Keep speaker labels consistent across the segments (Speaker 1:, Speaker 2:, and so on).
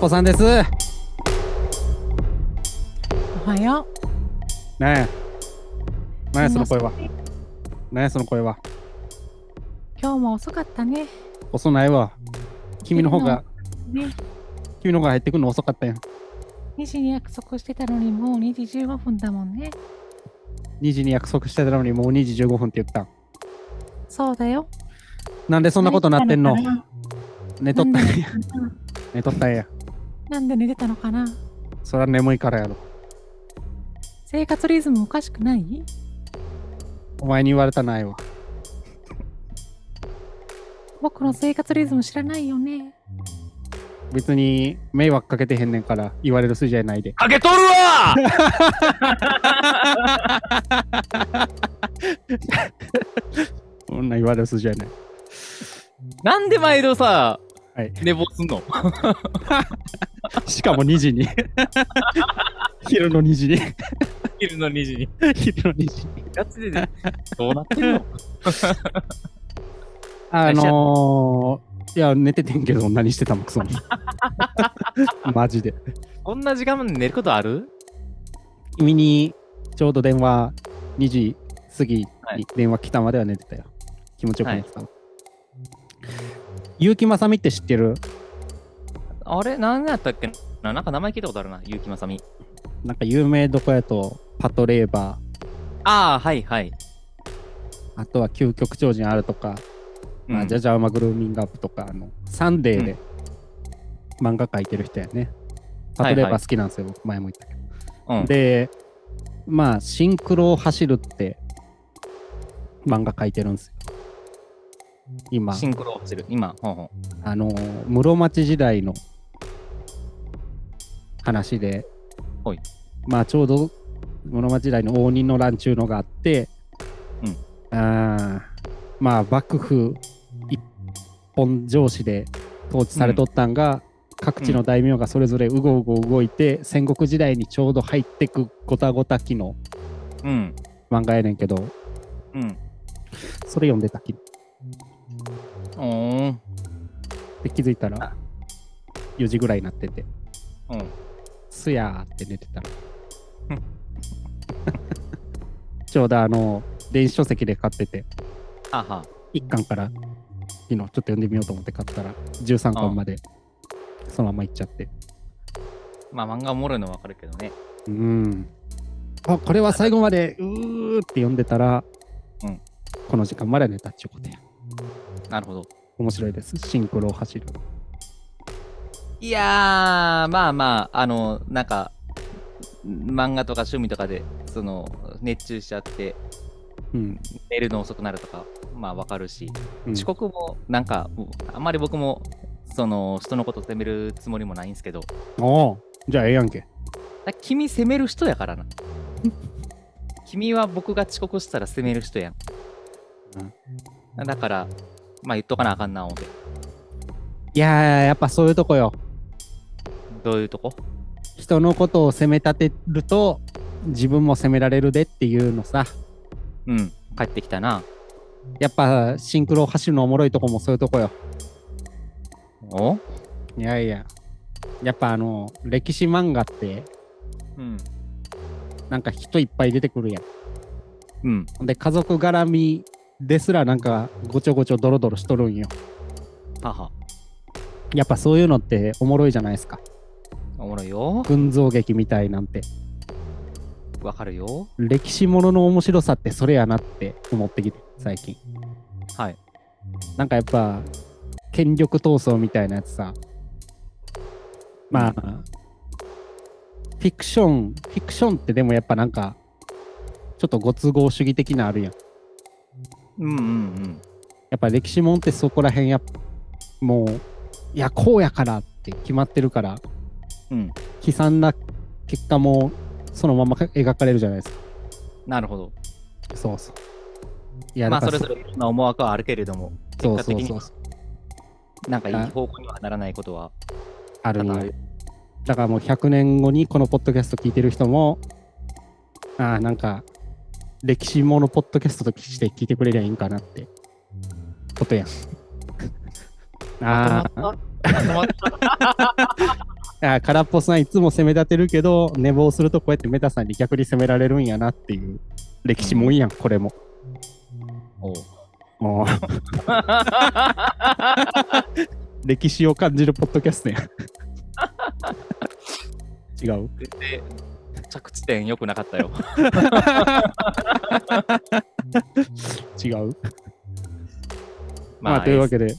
Speaker 1: こさんです。ね
Speaker 2: おはよ
Speaker 1: え。ね
Speaker 2: う。
Speaker 1: え、その声は？
Speaker 2: すみま
Speaker 1: ねえ、その声は？
Speaker 2: 今日も遅かったね。
Speaker 1: 遅ないわ。君の方が、
Speaker 2: ね。
Speaker 1: 君の方が入ってくるの遅かったやん。
Speaker 2: 2時に約束してたのにもう2時15分だもんね。
Speaker 1: 2時に約束してたのにもう2時15分って言ったん。
Speaker 2: そうだよ。
Speaker 1: なんでそんなことなってんの？寝とったんや。
Speaker 2: 寝
Speaker 1: とったんや。
Speaker 2: なんで寝てたのかな？
Speaker 1: そりゃ眠いからやろ。
Speaker 2: 生活リズムおかしくない？
Speaker 1: お前に言われたないわ。
Speaker 2: 僕の生活リズム知らないよね。
Speaker 1: 別に迷惑かけてへんねんから言われる筋合いないで。
Speaker 3: かけとるわ
Speaker 1: そんな言われる筋合いない。
Speaker 3: なんで毎度さ、
Speaker 1: はい。
Speaker 3: 寝坊すんの？
Speaker 1: しかも2 時に。昼の2時に。
Speaker 3: 昼の2時に。
Speaker 1: 昼の2時に。
Speaker 3: ガチで、ね、どうなってんの？
Speaker 1: あのー、いや、寝ててんけど何してたもん、そんな。マジで。
Speaker 3: こんな時間まで寝ることある？
Speaker 1: 君にちょうど電話2時過ぎ
Speaker 3: はい
Speaker 1: に電話来たまでは寝てたよ。気持ちよく寝てたわ。結城まさみって知ってる？
Speaker 3: あれ何やったっけ？ななんか名前聞いたことあるな、結城まさみ。
Speaker 1: なんか有名どこやとパトレーバ
Speaker 3: ああ、はいはい。
Speaker 1: ー、あとは究極超人あるとか、まあ、
Speaker 3: うん
Speaker 1: ジャジャウマグルーミングアップとか、あのサンデーで漫画描いてる人やね。パトレーバー好きなんですよ、僕前も言ったけど。
Speaker 3: うん、
Speaker 1: で、まあ、シンクロを走るって漫画描いてるんですよ。今、
Speaker 3: シンクロを走る。今、ほんほん。
Speaker 1: あのー室町時代の話で、
Speaker 3: はい
Speaker 1: まあちょうど室町時代の応仁の乱中のがあって、
Speaker 3: うん
Speaker 1: あーまあ幕府一本上司で統治されとったんが、各地の大名がそれぞれうごうご動いて、戦国時代にちょうど入ってくごたごた期の
Speaker 3: うん。
Speaker 1: 漫画やねんけど
Speaker 3: うん。
Speaker 1: それ読んでたき。で気づいたら4時ぐらいになってて
Speaker 3: うん。
Speaker 1: すやーって寝てたらちょうどあの電子書籍で買ってて。
Speaker 3: はは。
Speaker 1: 1巻から昨日ちょっと読んでみようと思って買ったら13巻までそのまま行っちゃって。
Speaker 3: まあ漫画おもろいのはわかるけどね。
Speaker 1: うん。あこれは最後までうーって読んでたら、
Speaker 3: うん。
Speaker 1: この時間まで寝たっちゅうことや。
Speaker 3: なるほど。
Speaker 1: 面白いです。シンクロを走る
Speaker 3: いやー、まあまあ、あの、なんか、漫画とか趣味とかで、その、熱中しちゃって、
Speaker 1: うん、
Speaker 3: 寝るの遅くなるとか、まあわかるし、
Speaker 1: うん
Speaker 3: 遅刻も、なんか、あんまり僕も、その、人のこと責めるつもりもないんですけど、
Speaker 1: おうじゃあええやんけ
Speaker 3: だ君責める人やからな。君は僕が遅刻したら責める人やん。だから、まあ言っとかなあかんな思って。
Speaker 1: いやーやっぱそういうとこよ
Speaker 3: どういうとこ？
Speaker 1: 人のことを責め立てると自分も責められるでっていうのさ。
Speaker 3: うん、帰ってきたな。
Speaker 1: やっぱシンクロ走るのおもろいとこもそういうとこよ。
Speaker 3: お？
Speaker 1: いやいや。やっぱあの歴史漫画って
Speaker 3: うん。
Speaker 1: なんか人いっぱい出てくるや
Speaker 3: うん。
Speaker 1: んで家族絡みですらなんかごちょごちょドロドロしとるんよ。
Speaker 3: 母。
Speaker 1: やっぱそういうのっておもろいじゃないですか
Speaker 3: おもろいよ。
Speaker 1: 群像劇みたいなんて
Speaker 3: わかるよ。
Speaker 1: 歴史ものの面白さってそれやなって思ってきて最近
Speaker 3: はい。
Speaker 1: なんかやっぱ権力闘争みたいなやつさまあ、フィクションフィクションってでもやっぱなんかちょっとご都合主義的なあるやん
Speaker 3: うんうんうん。
Speaker 1: やっぱ歴史もんってそこら辺やっぱもういやこうやからって決まってるから
Speaker 3: うん。
Speaker 1: 悲惨な結果もそのまま描かれるじゃないですか。
Speaker 3: なるほど。
Speaker 1: そうそう。いや
Speaker 3: まあそれぞれいろんな思惑はあるけれども、
Speaker 1: そう
Speaker 3: 結果的に
Speaker 1: そうそう
Speaker 3: なんかいい方向にはならないことは
Speaker 1: あるんよ。
Speaker 3: 多々ある。
Speaker 1: だからもう100年後にこのポッドキャスト聞いてる人も、ああ、なんか、歴史ものポッドキャストとして聞いてくれりゃいいんかなって、ことやん。ああ、あ空っぽさんいつも攻め立てるけど、寝坊するとこうやってメタさんに逆に攻められるんやなっていう歴史もんやん、これも。
Speaker 3: おう。
Speaker 1: もう。歴史を感じるポッドキャストや。ん。違う？
Speaker 3: で着地点良くなかったよ。
Speaker 1: 違う？まあ、というわけで、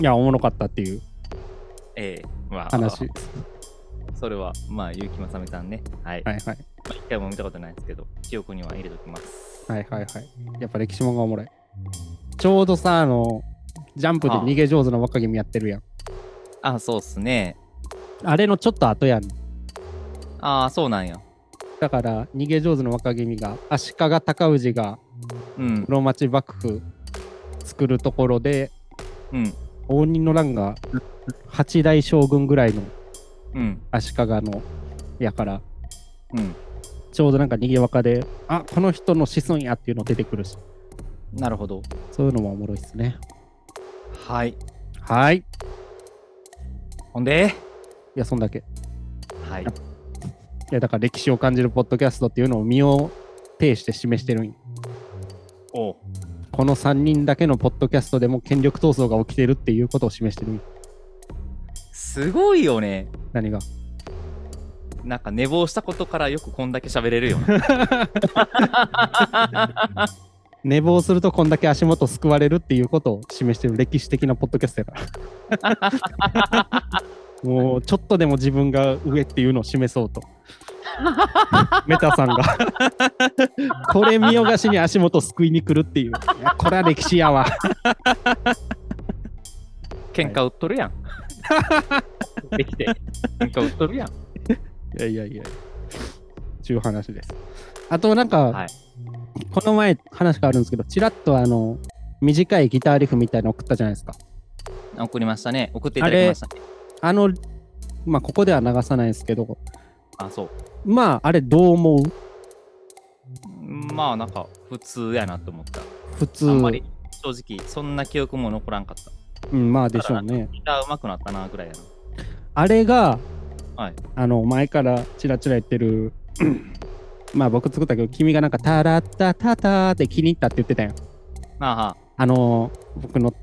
Speaker 1: い、や、おもろかったっていう。
Speaker 3: ええまあ、
Speaker 1: 話。
Speaker 3: それは、まあ、結城正美さんね。はい。
Speaker 1: はいはい。
Speaker 3: まあ、一回も見たことないですけど、記憶には入れときます。
Speaker 1: はいはいはい。やっぱ歴史もんがおもろい。ちょうどさ、あの、ジャンプで逃げ上手な若君やってるやん。
Speaker 3: あそうっすね。
Speaker 1: あれのちょっと後やん。
Speaker 3: ああ、そうなんや。
Speaker 1: だから、逃げ上手の若君が、足利尊氏が
Speaker 3: うん。
Speaker 1: 室町幕府作るところで、
Speaker 3: うん。
Speaker 1: 応仁の乱が八代将軍ぐらいの
Speaker 3: うん。
Speaker 1: 足利のやから、
Speaker 3: うん。
Speaker 1: ちょうどなんか逃げ若で、あこの人の子孫やっていうの出てくるし、
Speaker 3: なるほど。
Speaker 1: そういうのもおもろいっすね。
Speaker 3: はい。
Speaker 1: はい。い
Speaker 3: ほんで、
Speaker 1: や、そんだけ。い
Speaker 3: はい。
Speaker 1: や、だから歴史を感じるポッドキャストっていうのを身を呈して示してるんよ
Speaker 3: おう
Speaker 1: この3人だけのポッドキャストでも権力闘争が起きてるっていうことを示してるんよ
Speaker 3: すごいよね。
Speaker 1: 何が？
Speaker 3: なんか寝坊したことからよくこんだけ喋れるよね。
Speaker 1: 寝坊するとこんだけ足元救われるっていうことを示してる歴史的なポッドキャストやから。もうちょっとでも自分が上っていうのを示そうと。メタさんがこれ見よがしに足元救いに来るっていう。これは歴史やわ。
Speaker 3: 喧嘩売っとるやん。できて。喧嘩売っとるやん。
Speaker 1: いやいやいや。ちゅう話です。あとなんか、
Speaker 3: はい
Speaker 1: この前話があるんですけど、ちらっとあの、短いギターリフみたいなの送ったじゃないですか。
Speaker 3: 送りましたね。送っていただきましたね。
Speaker 1: あの、まあ、ここでは流さないですけど、
Speaker 3: あそう。
Speaker 1: まあ、あれどう思う？
Speaker 3: まあ、なんか、普通やなと思った。
Speaker 1: 普通。
Speaker 3: あんまり、正直、そんな記憶も残らんかった。
Speaker 1: うん、まあでしょうね。
Speaker 3: ギター上手くなったな、ぐらいやな。
Speaker 1: あれが、
Speaker 3: はい
Speaker 1: あの、前からチラチラ言ってる、まあ僕作ったけど、君がなんか、タラッタタタって気に入ったって言ってたよ。
Speaker 3: まあは
Speaker 1: あの、僕の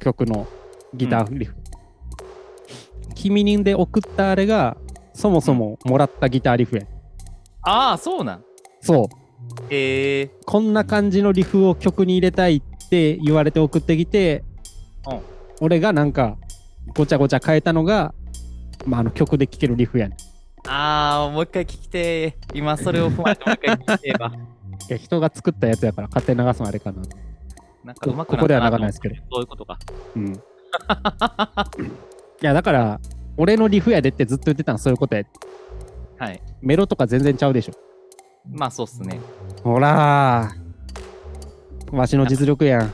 Speaker 1: 曲のギターリフ。君にで送ったあれが、そもそももらったギターリフや。
Speaker 3: ああ、そうなん。
Speaker 1: そう。
Speaker 3: へえ
Speaker 1: こんな感じのリフを曲に入れたいって言われて送ってきて、
Speaker 3: うん
Speaker 1: 俺がなんかごちゃごちゃ変えたのが、まあ、あの曲で聴けるリフやね
Speaker 3: ああ、もう一回聞きてー。今それを踏まえてもう一回聞きてーわ。
Speaker 1: や人が作ったやつやから勝手に流すのあれかな。
Speaker 3: なんか上手く
Speaker 1: ここでは流さないですけど
Speaker 3: そういうことか。
Speaker 1: うん。いやだから、俺のリフやでってずっと言ってたのそういうことや。
Speaker 3: はい。
Speaker 1: メロとか全然ちゃうでしょ。
Speaker 3: まあそうっすね。
Speaker 1: ほらー。わしの実力やん。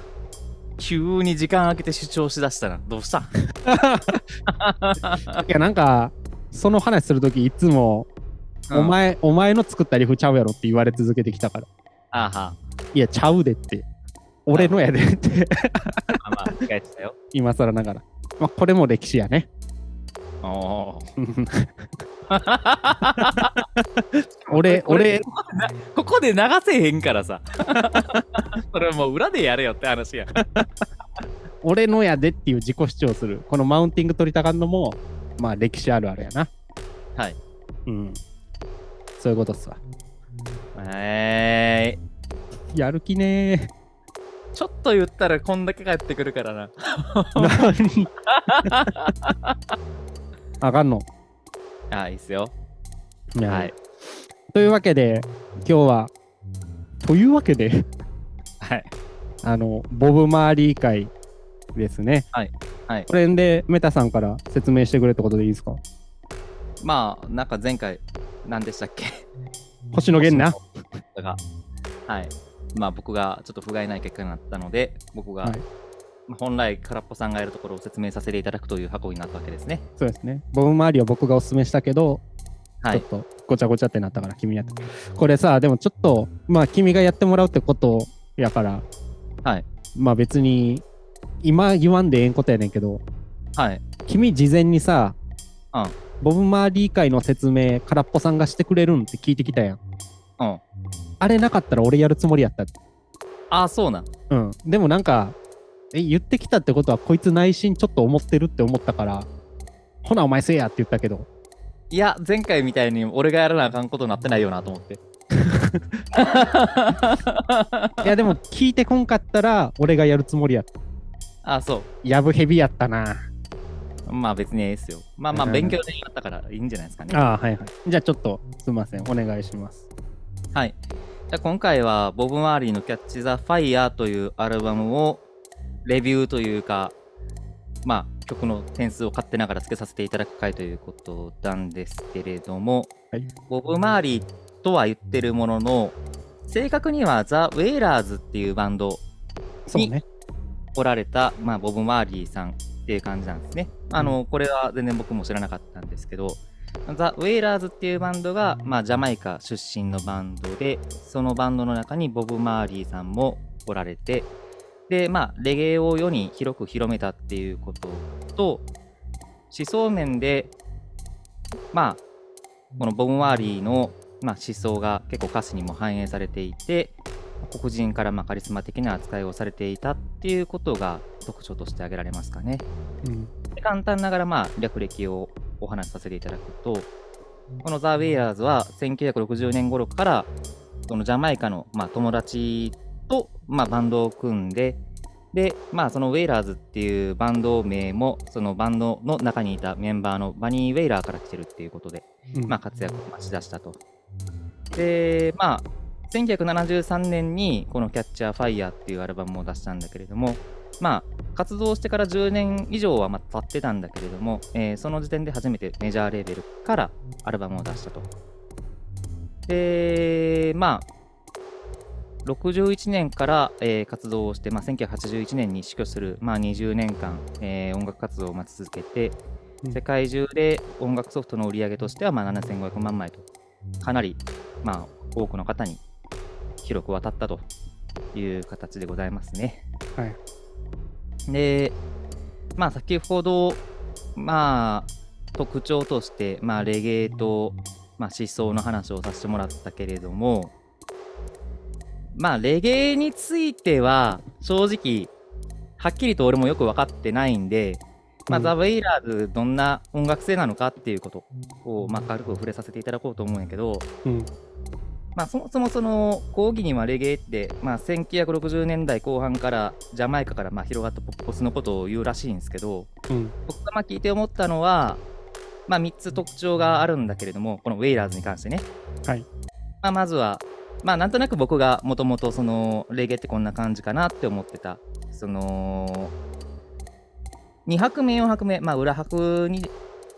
Speaker 3: 急に時間空けて主張しだしたな。どうした？
Speaker 1: いやなんか、その話するときいつも、お前、お前の作ったリフちゃうやろって言われ続けてきたから。
Speaker 3: あーは。
Speaker 1: いや、ちゃうでって。俺のやでって、
Speaker 3: ま あまあ、理解したよ。
Speaker 1: 今更ながら。まあ、これも歴史やね。
Speaker 3: おー
Speaker 1: 俺、俺、
Speaker 3: ここで流せへんからさ。それもう裏でやれよって話や。
Speaker 1: 俺のやでっていう自己主張する。このマウンティング取りたがんのも、まあ歴史あるあるやな。
Speaker 3: はい。
Speaker 1: うん。そういうことっすわ。
Speaker 3: えー、
Speaker 1: やる気ね
Speaker 3: ちょっと言ったらこんだけ帰ってくるからな。
Speaker 1: ー。何？あかんの。
Speaker 3: あいいっすよ。はい。
Speaker 1: というわけで、今日は、というわけで、
Speaker 3: はい。
Speaker 1: あの、ボブ・マーリー会ですね。
Speaker 3: はいはい
Speaker 1: これで、メタさんから説明してくれってことでいいですか？
Speaker 3: まあ、なんか前回、何でしたっけ？
Speaker 1: 星野源な。
Speaker 3: が。はい。まあ僕がちょっと不甲斐ない結果になったので、僕が、
Speaker 1: はい
Speaker 3: まあ本来空っぽさんがやるところを説明させていただくという箱になったわけですね。
Speaker 1: そうですね。ボブ・マーリーは僕がおすすめしたけど、
Speaker 3: はい。
Speaker 1: ちょっとごちゃごちゃってなったから君やって。これさ、でもちょっと、まあ君がやってもらうってことやから、
Speaker 3: はい。
Speaker 1: まあ別に、今言わんでええんことやねんけど、
Speaker 3: はい。
Speaker 1: 君事前にさ、
Speaker 3: うん
Speaker 1: ボブ・マーリー会の説明、空っぽさんがしてくれるんって聞いてきたやん。
Speaker 3: うん。
Speaker 1: あれなかったら俺やるつもりやった。
Speaker 3: ああ、そうなん。
Speaker 1: うん。でもなんか、え、言ってきたってことは、こいつ内心ちょっと思ってるって思ったから、ほな、お前せえやって言ったけど、
Speaker 3: いや、前回みたいに俺がやらなあかんことになってないよなと思って。
Speaker 1: いや、でも聞いてこんかったら、俺がやるつもりやった。
Speaker 3: ああ、そう。
Speaker 1: やぶヘビやったな。
Speaker 3: まあ別にええっすよ。まあまあ
Speaker 1: うん
Speaker 3: 勉強でやったからいいんじゃないですかね。
Speaker 1: ああ、はいはい。じゃあちょっと、すみません。お願いします。
Speaker 3: はい。じゃあ今回はボブ・マーリーのキャッチ・ザ・ファイヤーというアルバムをレビューというか、まあ曲の点数を勝手ながらつけさせていただく回ということなんですけれども、
Speaker 1: はい
Speaker 3: ボブ・マーリーとは言ってるものの、正確にはザ・ウェイラーズっていうバンド
Speaker 1: そうね。
Speaker 3: おられた、まあ、ボブ・マーリーさんっていう感じなんですね。あの、これは全然僕も知らなかったんですけど、ザ・ウェイラーズっていうバンドが、まあ、ジャマイカ出身のバンドで、そのバンドの中にボブ・マーリーさんもおられて、で、まあ、レゲエを世に広く広めたっていうことと、思想面で、まあ、このボブ・マーリーの、まあ、思想が結構歌詞にも反映されていて、黒人からまあカリスマ的な扱いをされていたっていうことが特徴として挙げられますかね。
Speaker 1: うん。
Speaker 3: で簡単ながらまあ略歴をお話しさせていただくと、このザ・ウェイヤーズは1960年頃からそのジャマイカのまあ友達とまあバンドを組んで、で、まあそのウェイラーズっていうバンド名もそのバンドの中にいたメンバーのバニー・ウェイラーから来てるっていうことで、
Speaker 1: うん
Speaker 3: まあ、活躍をしだしたと。で、まあ、1973年にこのキャッチャーファイヤーっていうアルバムを出したんだけれども、まあ、活動してから10年以上はまあ経ってたんだけれども、えーその時点で初めてメジャーレーベルからアルバムを出したと。で、まあ、61年から、えー活動をして、まあ、1981年に死去する、まあ、20年間、えー音楽活動を待ち続けて、
Speaker 1: うん
Speaker 3: 世界中で音楽ソフトの売り上げとしては、まあ、7500万枚と、かなり、まあ、多くの方に広く渡ったという形でございますね。
Speaker 1: はい。
Speaker 3: で、まあ、先ほど、まあ、特徴として、まあ、レゲエと、まあ、思想の話をさせてもらったけれども、まあ、レゲエについては、正直、はっきりと俺もよく分かってないんで、まあ、
Speaker 1: うん
Speaker 3: ザ・ウェイラーズ、どんな音楽性なのかっていうことを、まあ、軽く触れさせていただこうと思うんやけど、
Speaker 1: うん。
Speaker 3: まあ、そもそもその講義にはレゲエって、まあ、1960年代後半からジャマイカからまあ広がったポップポスのことを言うらしいんですけど
Speaker 1: うん。
Speaker 3: 僕がまあ聞いて思ったのは、まあ、3つ特徴があるんだけれどもこのウェイラーズに関してね、
Speaker 1: はい。
Speaker 3: まあ、まずは、まあ、なんとなく僕がもともとそのレゲエってこんな感じかなって思ってた。その2拍目4拍目、まあ、裏拍に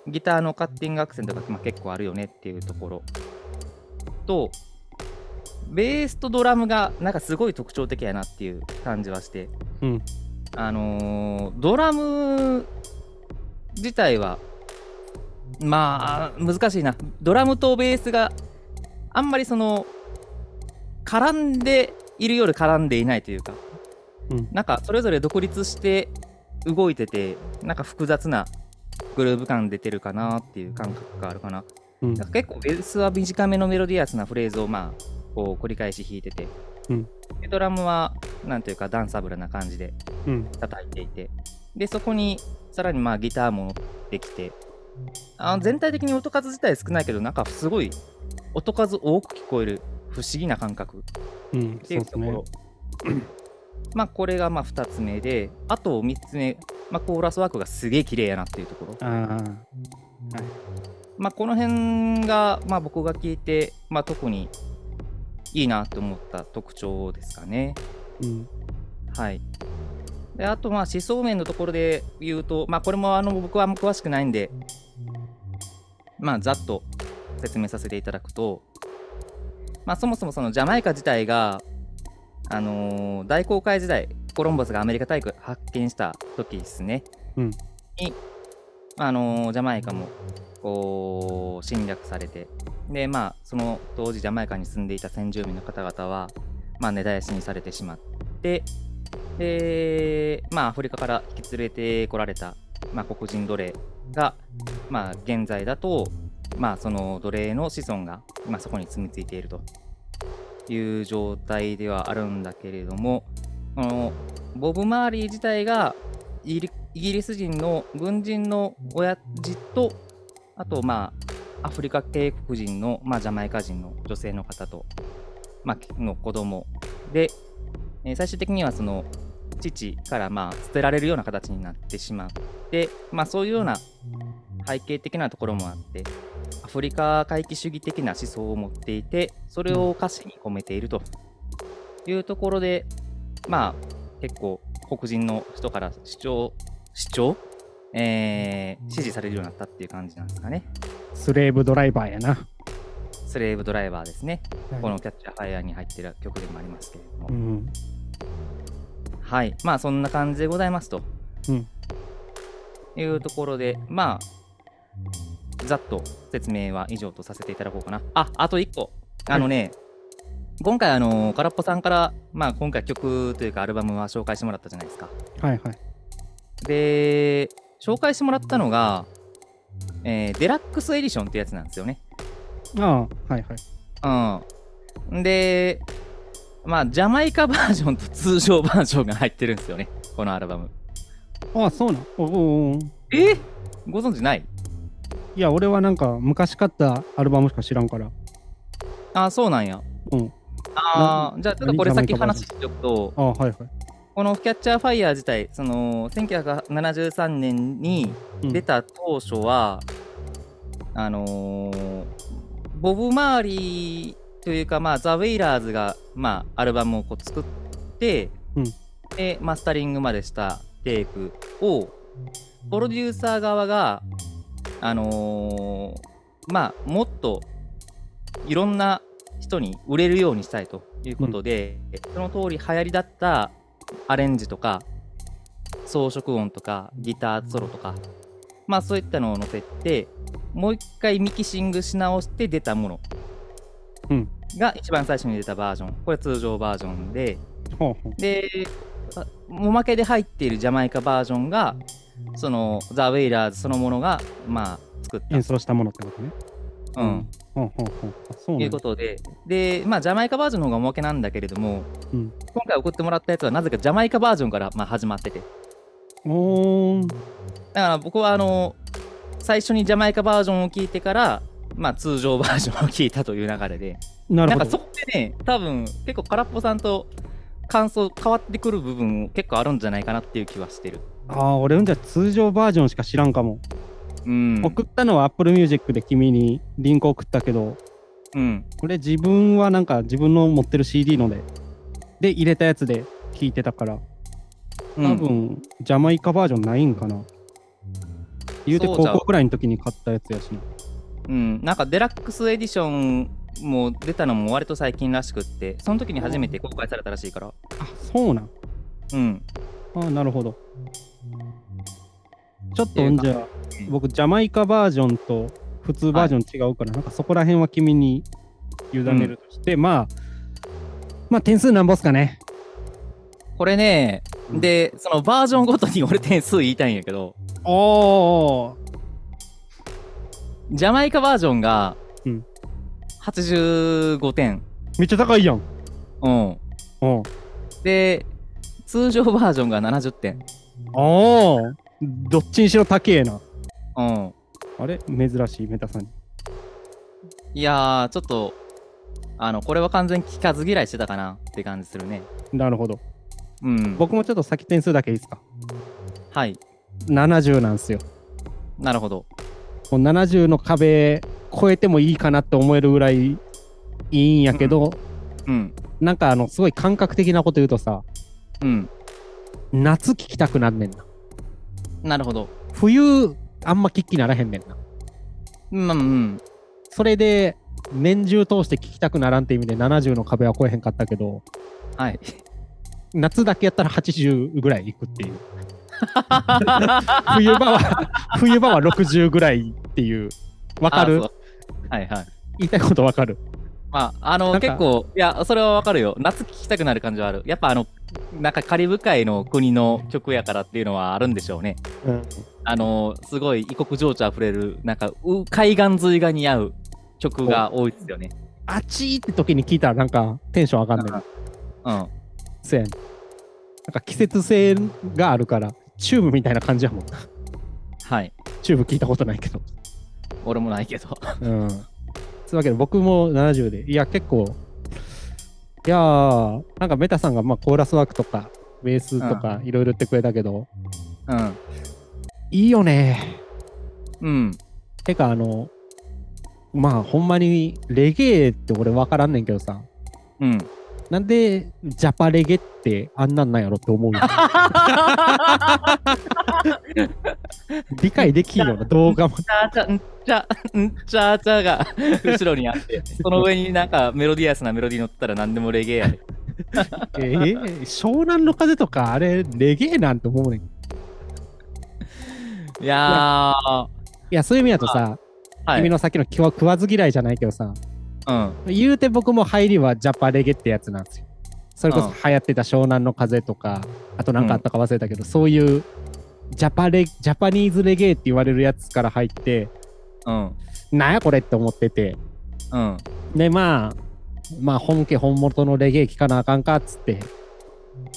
Speaker 3: ギターのカッティングアクセントがまあ結構あるよねっていうところ。とベースとドラムがなんかすごい特徴的やなっていう感じはして。
Speaker 1: うん。
Speaker 3: あのードラム自体はまあ難しいな。ドラムとベースがあんまりその絡んでいるより絡んでいないというか
Speaker 1: うん。
Speaker 3: なんかそれぞれ独立して動いててなんか複雑なグルーヴ感出てるかなっていう感覚があるかな
Speaker 1: うん
Speaker 3: なんか結構ベースは短めのメロディアスなフレーズをまあこう繰り返し弾いてて、
Speaker 1: うん
Speaker 3: でドラムはなんというかダンサブルな感じで
Speaker 1: うん。
Speaker 3: 叩いていてでそこにさらにまあギターも乗ってきてあの全体的に音数自体少ないけどなんかすごい音数多く聞こえる不思議な感覚
Speaker 1: うん。
Speaker 3: っていうところ、まあこれがまあ2つ目であと3つ目、まあ、コーラスワークがすげえ綺麗やなっていうところ
Speaker 1: ああ。
Speaker 3: まあこの辺がまあ僕が聞いて、まあ、特にいいなと思った特徴ですかね
Speaker 1: うん。
Speaker 3: はい。であと、まあ、思想面のところで言うと、まあ、これもあの僕は詳しくないんで、まあ、ざっと説明させていただくと、まあ、そもそもそのジャマイカ自体が、あのー大航海時代、コロンボスがアメリカ大陸発見した時ですね、
Speaker 1: うん。
Speaker 3: に、あのージャマイカもこう侵略されて、で、まあ、その当時ジャマイカに住んでいた先住民の方々は、まあ、根絶やしにされてしまって、で、まあ、アフリカから引き連れてこられた、まあ、黒人奴隷が、まあ、現在だと、まあ、その奴隷の子孫が、まあ、そこに住み着いていると。いう状態ではあるんだけれども、このボブ・マーリー自体がイギリス人の軍人の親父と、あと、まあ、アフリカ系黒人の、まあ、ジャマイカ人の女性の方と、まあ、の子供で、えー最終的にはその父からまあ捨てられるような形になってしまって、まあ、そういうような背景的なところもあってアフリカ回帰主義的な思想を持っていてそれを歌詞に込めているというところでまあ結構黒人の人から主張主張、えー支持されるようになったっていう感じなんですかね
Speaker 1: スレーブドライバーやな。
Speaker 3: スレーブドライバーですねこのキャッチャーファイヤーに入ってる曲でもありますけれども、
Speaker 1: うん。
Speaker 3: はい。まあ、そんな感じでございますと。
Speaker 1: うん
Speaker 3: いうところで、まあ、ざっと説明は以上とさせていただこうかな。あ、あと1個。あのね、今回、あの、空っぽさんから、まあ、今回曲というかアルバムは紹介してもらったじゃないですか。
Speaker 1: はいはい。
Speaker 3: で、紹介してもらったのが、えーデラックスエディションってやつなんですよね。
Speaker 1: ああ、はいはい。
Speaker 3: うん。で、まあ、ジャマイカバージョンと通常バージョンが入ってるんですよね。このアルバム。
Speaker 1: ああ、そうなん？おおお
Speaker 3: え？ご存知ない？
Speaker 1: いや、俺はなんか昔買ったアルバムしか知らんから。
Speaker 3: あ、そうなんや。
Speaker 1: うん。
Speaker 3: ああ、じゃあちょっとこれ先話しておくと、
Speaker 1: ああ、はいはい。
Speaker 3: このキャッチャーファイヤー自体、その1973年に
Speaker 1: うん
Speaker 3: 出た当初は、あのーボブ・マーリーというか、まあ、ザ・ウェイラーズが、まあ、アルバムをこう作って、
Speaker 1: うん
Speaker 3: で、マスタリングまでしたテープを、プロデューサー側が、あのーまあ、もっといろんな人に売れるようにしたいということで、その通り流行りだったアレンジとか装飾音とかギターソロとかまあそういったのを載せてもう一回ミキシングし直して出たもの
Speaker 1: うん。
Speaker 3: が一番最初に出たバージョン。これ通常バージョンで。
Speaker 1: ほうほう。
Speaker 3: であおまけで入っているジャマイカバージョンがそのザ・ウェイラーズそのものがまあ作った
Speaker 1: 演奏したものってことね。
Speaker 3: うん。
Speaker 1: ほうほうほう。あそうい
Speaker 3: うことで、で、まあ、ジャマイカバージョンの方がおまけなんだけれども、
Speaker 1: うん
Speaker 3: 今回送ってもらったやつはなぜかジャマイカバージョンからまあ始まってて、
Speaker 1: おー
Speaker 3: だから僕はあの最初にジャマイカバージョンを聞いてから、まあ、通常バージョンを聞いたという流れで、
Speaker 1: なるほど。
Speaker 3: なんかそこでね、多分結構空っぽさんと感想変わってくる部分結構あるんじゃないかなっていう気はしてる。
Speaker 1: ああ、俺んじゃ通常バージョンしか知らんかも。
Speaker 3: うん。
Speaker 1: 送ったのは Apple Music で君にリンク送ったけど、
Speaker 3: うん。
Speaker 1: 俺自分はなんか自分の持ってる CD ので、で入れたやつで聴いてたから、
Speaker 3: うん
Speaker 1: 多分、ジャマイカバージョンないんかな。言うて高校くらいの時に買ったやつやしな。
Speaker 3: うん、なんかデラックスエディションも出たのも割と最近らしくって、その時に初めて公開されたらしいから。
Speaker 1: あ、そうなん。
Speaker 3: うん。
Speaker 1: あなるほど。ちょっとんじゃあ
Speaker 3: うん、
Speaker 1: 僕、ジャマイカバージョンと普通バージョン違うから、なんかそこら辺は君に委ねるとして、まあ、まあ点数なんぼっすかね。
Speaker 3: これね、
Speaker 1: うん
Speaker 3: で、そのバージョンごとに俺点数言いたいんやけど、
Speaker 1: おー、
Speaker 3: ジャマイカバージョンが
Speaker 1: うん
Speaker 3: 85点。
Speaker 1: めっちゃ高いやん。
Speaker 3: うん。
Speaker 1: うん。
Speaker 3: で、通常バージョンが70点。
Speaker 1: おー、どっちにしろ高えな。
Speaker 3: うん。
Speaker 1: あれ？珍しい、メタさんに。
Speaker 3: いやー、ちょっと、あの、これは完全に聞かず嫌いしてたかなって感じするね。
Speaker 1: なるほど。
Speaker 3: うん。
Speaker 1: 僕もちょっと先点数だけいいですか？
Speaker 3: はい。
Speaker 1: 70なんですよ。
Speaker 3: なるほど。
Speaker 1: もう70の壁超えてもいいかなって思えるぐらいいいんやけど、
Speaker 3: うん。
Speaker 1: なんかあの、すごい感覚的なこと言うとさ、
Speaker 3: うん。
Speaker 1: 夏聴きたくなんねんな。
Speaker 3: なるほど。
Speaker 1: 冬、あんま聞きならへんねんな。
Speaker 3: うん、うん。
Speaker 1: それで、年中通して聴きたくならんって意味で70の壁は超えへんかったけど、
Speaker 3: はい。
Speaker 1: 夏だけやったら80ぐらいいくっていう。冬場は、冬場は60ぐらいっていう。わかる？
Speaker 3: はいはい。
Speaker 1: 言いたいことわかる？
Speaker 3: まあ、あの、結構、いや、それはわかるよ。夏聴きたくなる感じはある。やっぱあの、なんかカリブ海の国の曲やからっていうのはあるんでしょうね。
Speaker 1: うん。
Speaker 3: あのーすごい異国情緒あふれる、なんか、う海岸沿いが似合う曲が多いですよね。
Speaker 1: あっちーって時に聞いたらなんかテンション上がんねん。
Speaker 3: うん。
Speaker 1: そうやねん。なんか季節性があるから、チューブみたいな感じやもん。
Speaker 3: はい。
Speaker 1: チューブ聞いたことないけど。
Speaker 3: 俺もないけど。
Speaker 1: うん。そういうわけで僕も70で、いや結構、いやー、なんかメタさんがまあコーラスワークとか、ベースとかいろいろ言ってくれたけど、
Speaker 3: うん。
Speaker 1: いいよね
Speaker 3: うん。
Speaker 1: てかあの、まあほんまにレゲエって俺分からんねんけどさ、
Speaker 3: うん。
Speaker 1: なんでジャパレゲってあんなんなんやろって思うよ 理解できんよな動画も。
Speaker 3: チャーチャ、んチャ、んチャーチャーが後ろにあって、その上になんかメロディアスなメロディー乗ったら何でもレゲエやで。
Speaker 1: えー、湘南の風とかあれレゲエなんて思うねん。い
Speaker 3: いやー、
Speaker 1: やそういう意味だとさ、
Speaker 3: はい。
Speaker 1: 君のさっきの食わず嫌いじゃないけどさ、
Speaker 3: うん。
Speaker 1: 言うて僕も入りはジャパレゲってやつなんですよ。それこそ
Speaker 3: うん
Speaker 1: 流行ってた湘南の風とか、あと何かあったか忘れたけど、そういうジャパレジャパニーズレゲエって言われるやつから入って、
Speaker 3: うん。
Speaker 1: なんやこれって思ってて、
Speaker 3: うん。
Speaker 1: でまあ、まあ本家本元のレゲエ聴かなあかんかっつって、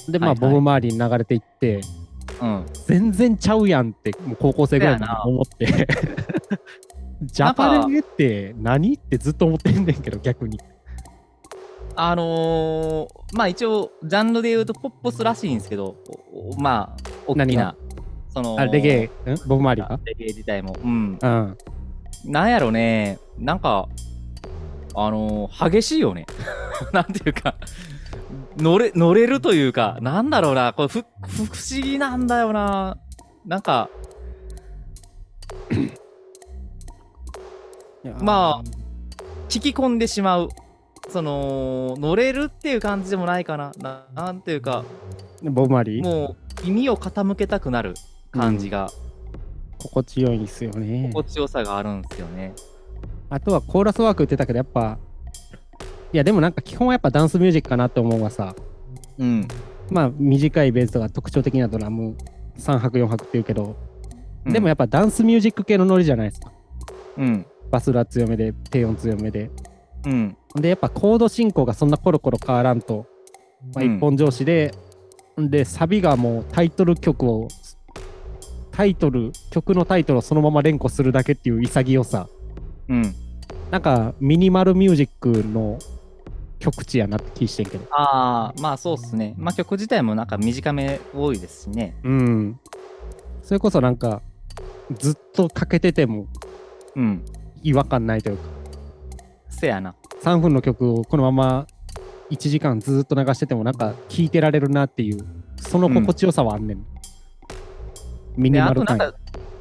Speaker 1: でまあ、
Speaker 3: はいはい
Speaker 1: ボブ周りに流れていって、
Speaker 3: うん。
Speaker 1: 全然ちゃうやんって、もう高校生ぐらいに思って。ジャパレゲって何ってずっと思ってんねんけど、逆に。
Speaker 3: あのー、まあ一応、ジャンルで言うとポップスらしいんですけど、まあ、大きな、その、
Speaker 1: あ、レゲエ、ん？ボブ周りが
Speaker 3: レゲエ自体も。うん。
Speaker 1: うん。
Speaker 3: なんやろね、なんか、あのー激しいよね。なんていうか、乗れ、乗れるというか、なんだろうな、これふ、ふ不思議なんだよな。なんか、まあ聞き込んでしまう。その、乗れるっていう感じでもないかな。ななんていうか、
Speaker 1: ボブ周り
Speaker 3: もう、耳を傾けたくなる感じが、
Speaker 1: 心地よいんすよね。
Speaker 3: 心地よさがあるんですよね。
Speaker 1: あとはコーラスワーク言ってたけど、やっぱ、いやでもなんか基本はやっぱダンスミュージックかなって思うわさ。
Speaker 3: うん。
Speaker 1: まあ短いベースとか特徴的なドラム3拍4拍って言うけど、でもやっぱダンスミュージック系のノリじゃないですか。
Speaker 3: うん。
Speaker 1: バスラ強めで、低音強めで。
Speaker 3: うん。
Speaker 1: で、やっぱコード進行がそんなコロコロ変わらんと、まあ、
Speaker 3: うん
Speaker 1: 一本上司で、で、サビがもうタイトル曲を、タイトル、曲のタイトルをそのまま連呼するだけっていう潔さ。
Speaker 3: うん。
Speaker 1: なんかミニマルミュージックの曲地やなって気してんけど。
Speaker 3: ああ、まあそうっすね。まあ曲自体もなんか短め多いですしね。
Speaker 1: うん。それこそなんか、ずっとかけてても
Speaker 3: うん。
Speaker 1: 違和感ないというか、
Speaker 3: せやな。
Speaker 1: 3分の曲をこのまま1時間ずっと流しててもなんか聴いてられるなっていう、その心地よさはあんねん。ミニ
Speaker 3: で、
Speaker 1: マル感。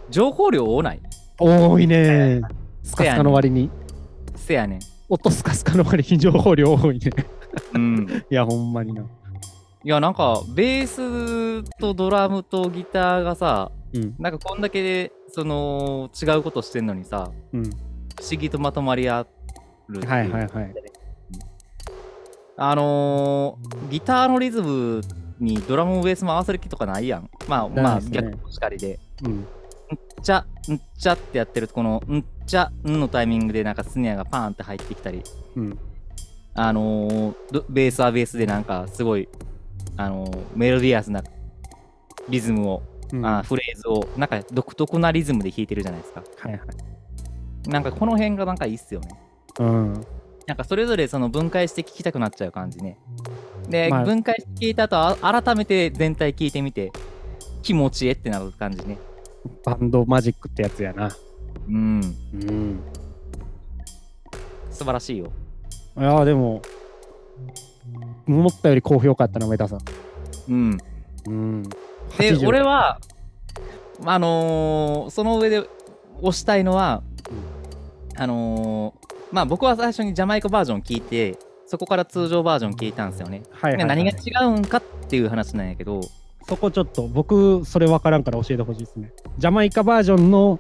Speaker 3: 情報量多ない？
Speaker 1: 多いねスカスカの割に。
Speaker 3: せやねん。
Speaker 1: 音スカスカの割に情報量多いね。
Speaker 3: うん。
Speaker 1: いや、ほんまにな。
Speaker 3: いや、なんか、ベースとドラムとギターがさ、
Speaker 1: うん。
Speaker 3: なんかこんだけで、その、違うことしてんのにさ、
Speaker 1: うん。
Speaker 3: 不思議とまとまり合るっていう
Speaker 1: はいはいはい。
Speaker 3: あのー、ギターのリズムにドラムもベースも合わせる気とかないやん。まあ、まあ、逆もしかりで。
Speaker 1: うん。
Speaker 3: んっちゃ、んっちゃってやってると、この、んっちゃ、んのタイミングでなんかスネアがパーンって入ってきたり、
Speaker 1: うん。
Speaker 3: あのーどベースはベースでなんかすごい、あのーメロディアスなリズムを、
Speaker 1: うん
Speaker 3: あーフレーズを、なんか独特なリズムで弾いてるじゃないですか。
Speaker 1: はいはい。
Speaker 3: なんかこの辺がなんかいいっすよね。
Speaker 1: うん。
Speaker 3: なんかそれぞれその分解して聞きたくなっちゃう感じね。で、
Speaker 1: まあ
Speaker 3: 分解して聞いた後あ改めて全体聞いてみて、気持ちええってなる感じね。
Speaker 1: バンドマジックってやつやな。
Speaker 3: うん。
Speaker 1: うん。
Speaker 3: 素晴らしいよ。
Speaker 1: いやーでも、思ったより高評価あったな、メタさん。
Speaker 3: うん。
Speaker 1: うん。
Speaker 3: で、
Speaker 1: 80
Speaker 3: 俺は、あのーその上で推したいのは、あのーまあ僕は最初にジャマイカバージョン聞いて、そこから通常バージョン聞いたんですよね。
Speaker 1: はいはい、はい。
Speaker 3: で何が違うんかっていう話なんやけど、
Speaker 1: そこちょっと、僕、それ分からんから教えてほしいですね。ジャマイカバージョンの、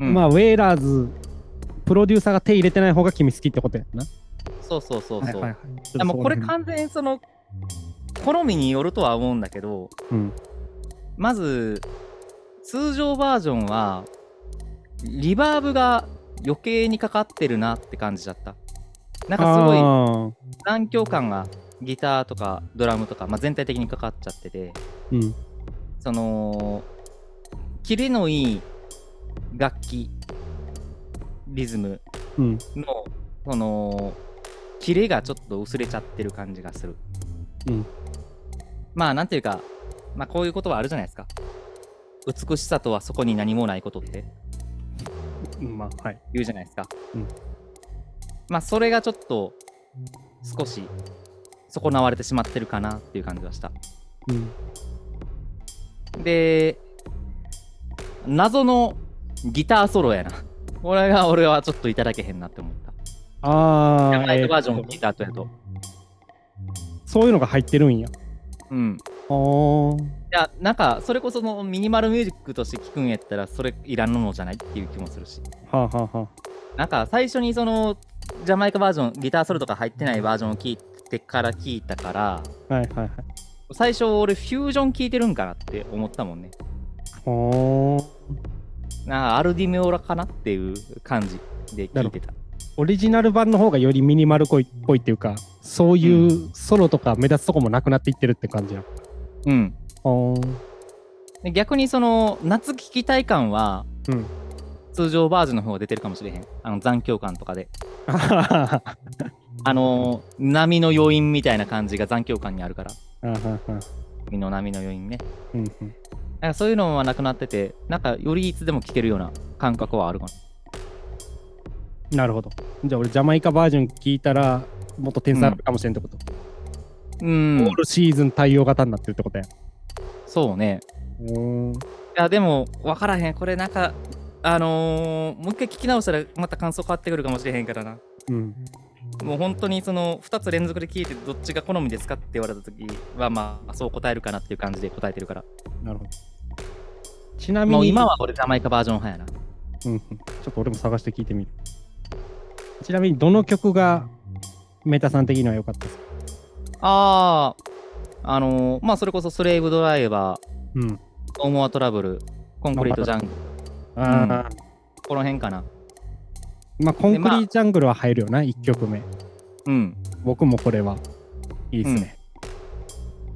Speaker 3: うん
Speaker 1: まあ、ウェーラーズ、プロデューサーが手入れてない方が君好きってことやな。
Speaker 3: そうそうそうそう。
Speaker 1: はいはいはい。
Speaker 3: でもこれ
Speaker 1: か
Speaker 3: 完全にその好みによるとは思うんだけど
Speaker 1: うん。
Speaker 3: まず通常バージョンは、リバーブが余計にかかってるなって感じだった。なんかすごい
Speaker 1: ご
Speaker 3: 残響感がギターとかドラムとか、まあ、全体的にかかっちゃってて、
Speaker 1: い。うん。
Speaker 3: その、キレのいい楽器、リズム
Speaker 1: うん。
Speaker 3: の、その、キレがちょっと薄れちゃってる感じがする。
Speaker 1: うん。
Speaker 3: まあ、なんていうか、まあ、こういうことはあるじゃないですか。美しさとはそこに何もないことって
Speaker 1: うんまあ、はい。
Speaker 3: 言うじゃないですか。
Speaker 1: うん
Speaker 3: まあ、それがちょっと、少し、損なわれてしまってるかなっていう感じがした。
Speaker 1: うん。
Speaker 3: で、謎のギターソロやな。これが俺はちょっといただけへんなって思った。
Speaker 1: ああ、
Speaker 3: ジャマイ
Speaker 1: えー
Speaker 3: カバージョンのギターとやと。
Speaker 1: そういうのが入ってるんや。
Speaker 3: うん。
Speaker 1: ああ。
Speaker 3: いや、なんか、それこそのミニマルミュージックとして聴くんやったら、それいらんのじゃないっていう気もするし。
Speaker 1: はあ、はあは
Speaker 3: なんか、最初にその、ジャマイカバージョン、ギターソロとか入ってないバージョンを聞いてから聞いたから、
Speaker 1: あ、はいはいはい。
Speaker 3: 最初俺フュージョン聴いてるんかなって思ったもんね。
Speaker 1: はあ。
Speaker 3: なんかアルディメオラかなっていう感じで聞いてた。
Speaker 1: オリジナル版の方がよりミニマルっぽいっぽいっていうか、そういうソロとか目立つとこもなくなっていってるって感じや。
Speaker 3: うん。
Speaker 1: は
Speaker 3: で逆にその、夏聴きたい感は、
Speaker 1: うん
Speaker 3: 通常バージョンの方が出てるかもしれへん。あの残響感とかで。
Speaker 1: あ。
Speaker 3: のー波の余韻みたいな感じが残響感にあるから。海の波の余韻ね。
Speaker 1: うんうん
Speaker 3: なんかそういうのはなくなってて、なんかよりいつでも聴けるような感覚はあるかな。
Speaker 1: なるほど。じゃあ俺、ジャマイカバージョン聞いたら、もっと点差あるかもしれんってこと。
Speaker 3: うん
Speaker 1: オー、ルシーズン対応型になってるってことや。
Speaker 3: そうね。
Speaker 1: おー
Speaker 3: いや、でも、わからへん。これなんか、あのーもう一回聞き直したらまた感想変わってくるかもしれへんからな。
Speaker 1: うん。
Speaker 3: もう本当にその2つ連続で聞いてどっちが好みですかって言われた時はまあそう答えるかなっていう感じで答えてるから。
Speaker 1: なるほど。ちなみに、
Speaker 3: もう今は俺ジャマイカバージョン派やな。
Speaker 1: うんうん、ちょっと俺も探して聞いてみる。ちなみに、どの曲がメタさん的には良かったですか？
Speaker 3: ああ、あのーまあそれこそスレイブドライバー、
Speaker 1: うん。
Speaker 3: オーモアトラブル、コンクリートジャングル、
Speaker 1: ああ、
Speaker 3: この辺かな。
Speaker 1: まあ、コンクリートジャングルは入るよな、1曲目。
Speaker 3: うん。
Speaker 1: 僕もこれはいいですね。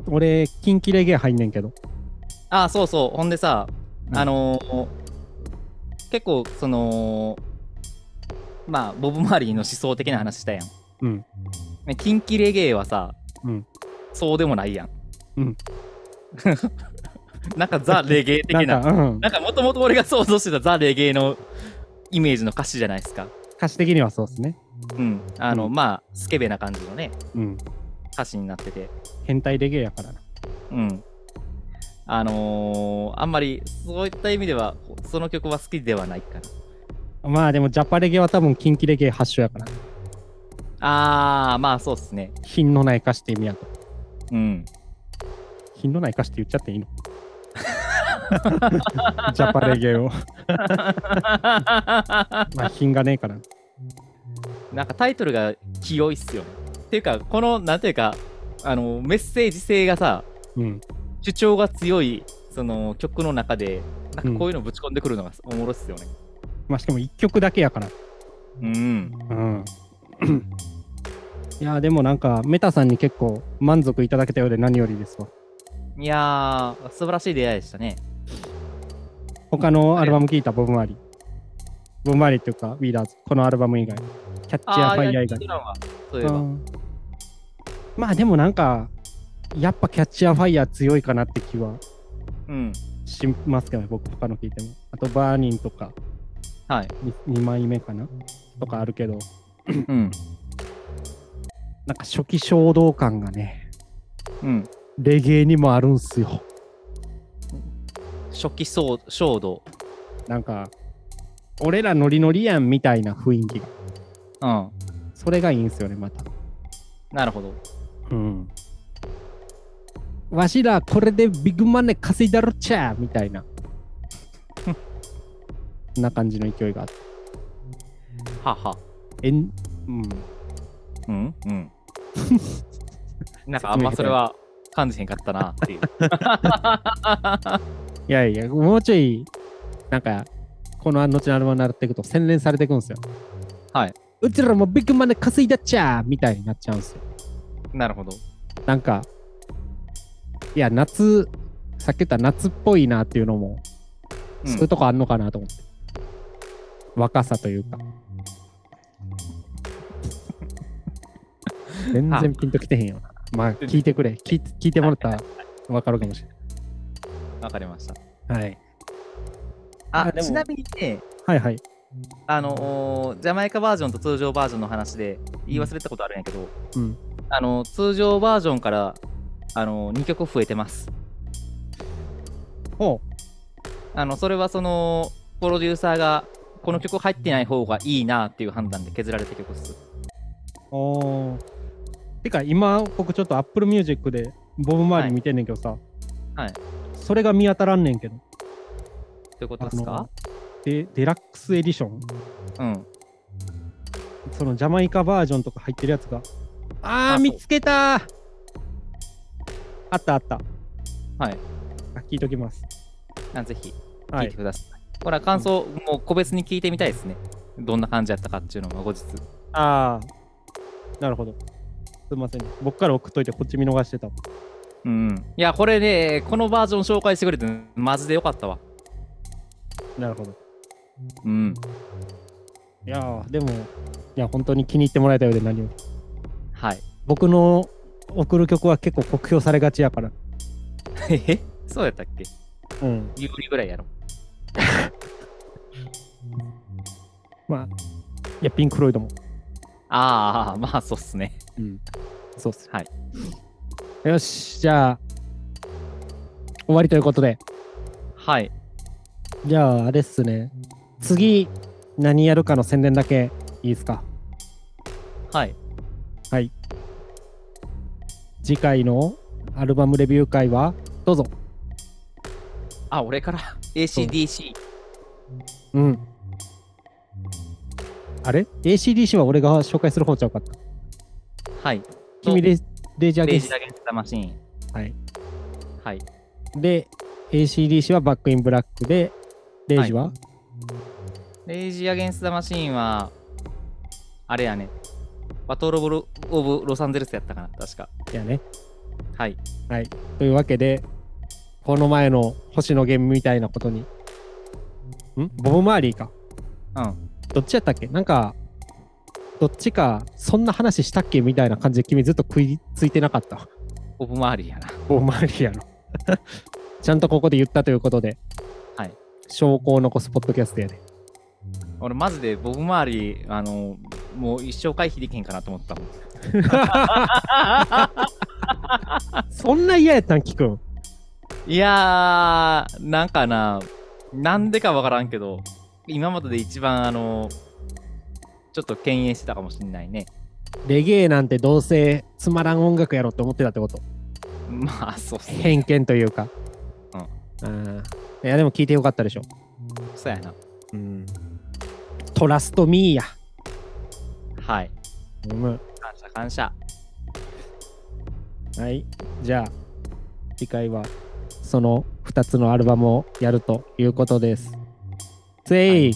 Speaker 1: 俺、キンキレゲー入んねんけど。
Speaker 3: ああ、そうそう。ほんでさ、
Speaker 1: うん
Speaker 3: あのー結構その、まあボブ・マーリーの思想的な話したやん。
Speaker 1: うん。
Speaker 3: ねキンキレゲーはさ、
Speaker 1: うん
Speaker 3: そうでもないやん。
Speaker 1: うん。
Speaker 3: なんかザ・レゲエ的な。
Speaker 1: なんか、
Speaker 3: もともと俺が想像してたザ・レゲエのイメージの歌詞じゃないですか。
Speaker 1: 歌詞的にはそうですね。
Speaker 3: うん。あの、
Speaker 1: うん
Speaker 3: まあ、スケベな感じのね、
Speaker 1: うん。
Speaker 3: 歌詞になってて。
Speaker 1: 変態レゲエやからな。
Speaker 3: うん。あのー、あんまりそういった意味では、その曲は好きではないかな。
Speaker 1: まあでも、ジャパレゲは多分キンキレゲー発祥やから。
Speaker 3: あー、まあそうっすね。
Speaker 1: 品のない歌詞って意味やと。
Speaker 3: うん。
Speaker 1: 品のない歌詞って言っちゃっていいの？ジャパレゲを。まあ、品がねえから。
Speaker 3: なんかタイトルが清いっすよね。っていうか、この、なんていうか、あの、メッセージ性がさ、
Speaker 1: うん。
Speaker 3: 主張が強い、その曲の中で、なんかこういうのぶち込んでくるのがおもろいっすよね。
Speaker 1: まあ、しかも1曲だけやから。
Speaker 3: うん。
Speaker 1: うん。いや、でもなんか、メタさんに結構満足いただけたようで何よりですわ。
Speaker 3: いやー、素晴らしい出会いでしたね。
Speaker 1: 他のアルバム聞いたボブ・マーリー。ボブ・マーリーっていうか、ウィーラーズ。このアルバム以外。 Catch a Fire 以外まあでもなんか、やっぱ Catch a Fire 強いかなって気は
Speaker 3: うん。
Speaker 1: しますけどね、僕他の聞いても。あと、 Burnin' とか
Speaker 3: はい。
Speaker 1: 2枚目かなとかあるけど、
Speaker 3: うん。
Speaker 1: なんか初期衝動感がね、
Speaker 3: うん。
Speaker 1: レゲエにもあるんすよ。
Speaker 3: 初期衝衝動。
Speaker 1: なんか、俺らノリノリやんみたいな雰囲気が。
Speaker 3: うん。
Speaker 1: それがいいんすよね、また。
Speaker 3: なるほど。
Speaker 1: うん。わしらこれでビッグマネー稼いだろっちゃみたいな。な感じの勢いがあって。
Speaker 3: はは。
Speaker 1: えん、うん。
Speaker 3: うんうん。なんかあんまそれは感じへんかったなっていう。
Speaker 1: いやいや、もうちょい、なんか、この後のアルバムになっていくと洗練されていくんですよ。
Speaker 3: はい。
Speaker 1: うちらもビッグマネ稼いだっちゃーみたいになっちゃうんですよ。
Speaker 3: なるほど。
Speaker 1: なんか、いや、夏、さっき言った夏っぽいなっていうのも、
Speaker 3: うん
Speaker 1: そういうとこあんのかなと思って。若さというか。全然ピンときてへんよな。まあ、聞いてくれ。聞い聞いてもらったら分かるかもしれ
Speaker 3: わかりました。
Speaker 1: ない。はい。
Speaker 3: あちなみにね、
Speaker 1: はいはい。
Speaker 3: あのージャマイカバージョンと通常バージョンの話で言い忘れたことあるんやけど、
Speaker 1: うん。
Speaker 3: あの通常バージョンから、あの2曲増えてます。
Speaker 1: ほ
Speaker 3: あのそれはそのプロデューサーがこの曲入ってない方がいいなっていう判断で削られた曲っす。
Speaker 1: う。おー。てか、今、僕ちょっと Apple Music でボブ周り見てんねんけどさ、
Speaker 3: はい。
Speaker 1: それが見当たらんねんけど。
Speaker 3: ということですか？
Speaker 1: で、デラックスエディション
Speaker 3: うん。
Speaker 1: そのジャマイカバージョンとか入ってるやつが。あー、
Speaker 3: あ
Speaker 1: 見つけたーあったあった。
Speaker 3: はい。
Speaker 1: あ聞いときます。
Speaker 3: あぜひ
Speaker 1: はい
Speaker 3: 聞いて。ください。ほら、感想、もう個別に聞いてみたいですね。どんな感じやったかっていうのも後日。
Speaker 1: あー、なるほど。すいません。僕から送っといて、こっち見逃してた。
Speaker 3: うん。いや、これね、このバージョン紹介してくれて、マジでよかったわ。
Speaker 1: なるほど。
Speaker 3: うん。
Speaker 1: いやー、でも、いや、本当に気に入ってもらえたようで何より。
Speaker 3: はい。
Speaker 1: 僕の送る曲は結構酷評されがちやから。
Speaker 3: え？そうやったっけ？
Speaker 1: うん。
Speaker 3: 有利ぐらいやろ。
Speaker 1: まあ、いや、ピンク・フロイドも。
Speaker 3: ああ、まあ、そうっすね。
Speaker 1: うん。そうっす。
Speaker 3: はい。
Speaker 1: よし、じゃあ、終わりということで。
Speaker 3: はい。
Speaker 1: じゃあ、あれっすね。次、何やるかの宣伝だけいいですか？
Speaker 3: はい。
Speaker 1: はい。次回のアルバムレビュー会は、どうぞ。
Speaker 3: あ、俺から？ACDC。
Speaker 1: うん。あれ ?ACDC は俺が紹介する方ちゃうかった。
Speaker 3: はい。
Speaker 1: 君レ、レイジャーゲ
Speaker 3: イジアゲンスタマシーン。
Speaker 1: はい。
Speaker 3: はい。
Speaker 1: で、ACDC はバックインブラックで、レイジは、
Speaker 3: レイジアゲンスタマシーンは、あれやね。バトルオブロオブロサンゼルスやったかな、確か。
Speaker 1: い、やね。
Speaker 3: はい。
Speaker 1: はい。というわけで、この前の星野源みたいなことに、ん？ボブ・マーリーか。
Speaker 3: うん。
Speaker 1: どっちやったっけ？なんか、どっちか、そんな話したっけみたいな感じで君ずっと食いついてなかった。
Speaker 3: オブマーリーやな。
Speaker 1: ボブ・マーリーやろ。ちゃんとここで言ったということで、
Speaker 3: はい。
Speaker 1: 証拠を残すポッドキャストやで。
Speaker 3: 俺マジでボブマーリー、あの、もう一生回避できへんかなと思ったもん。
Speaker 1: そんな嫌やったん、聞くん。
Speaker 3: いやー、なんかな、なんでかわからんけど、今までで一番あの、ちょっと敬遠してたかもしんないね。
Speaker 1: レゲエなんてどうせつまらん音楽やろって思ってたってこと？
Speaker 3: まあ、そうっすね。
Speaker 1: 偏見というか。
Speaker 3: うん
Speaker 1: うん。いや、でも聞いてよかったでしょ。
Speaker 3: そうやな。
Speaker 1: うん。トラストミーや。
Speaker 3: はい。
Speaker 1: うん。
Speaker 3: 感謝感謝。
Speaker 1: はい。じゃあ、次回はその2つのアルバムをやるということです。せい、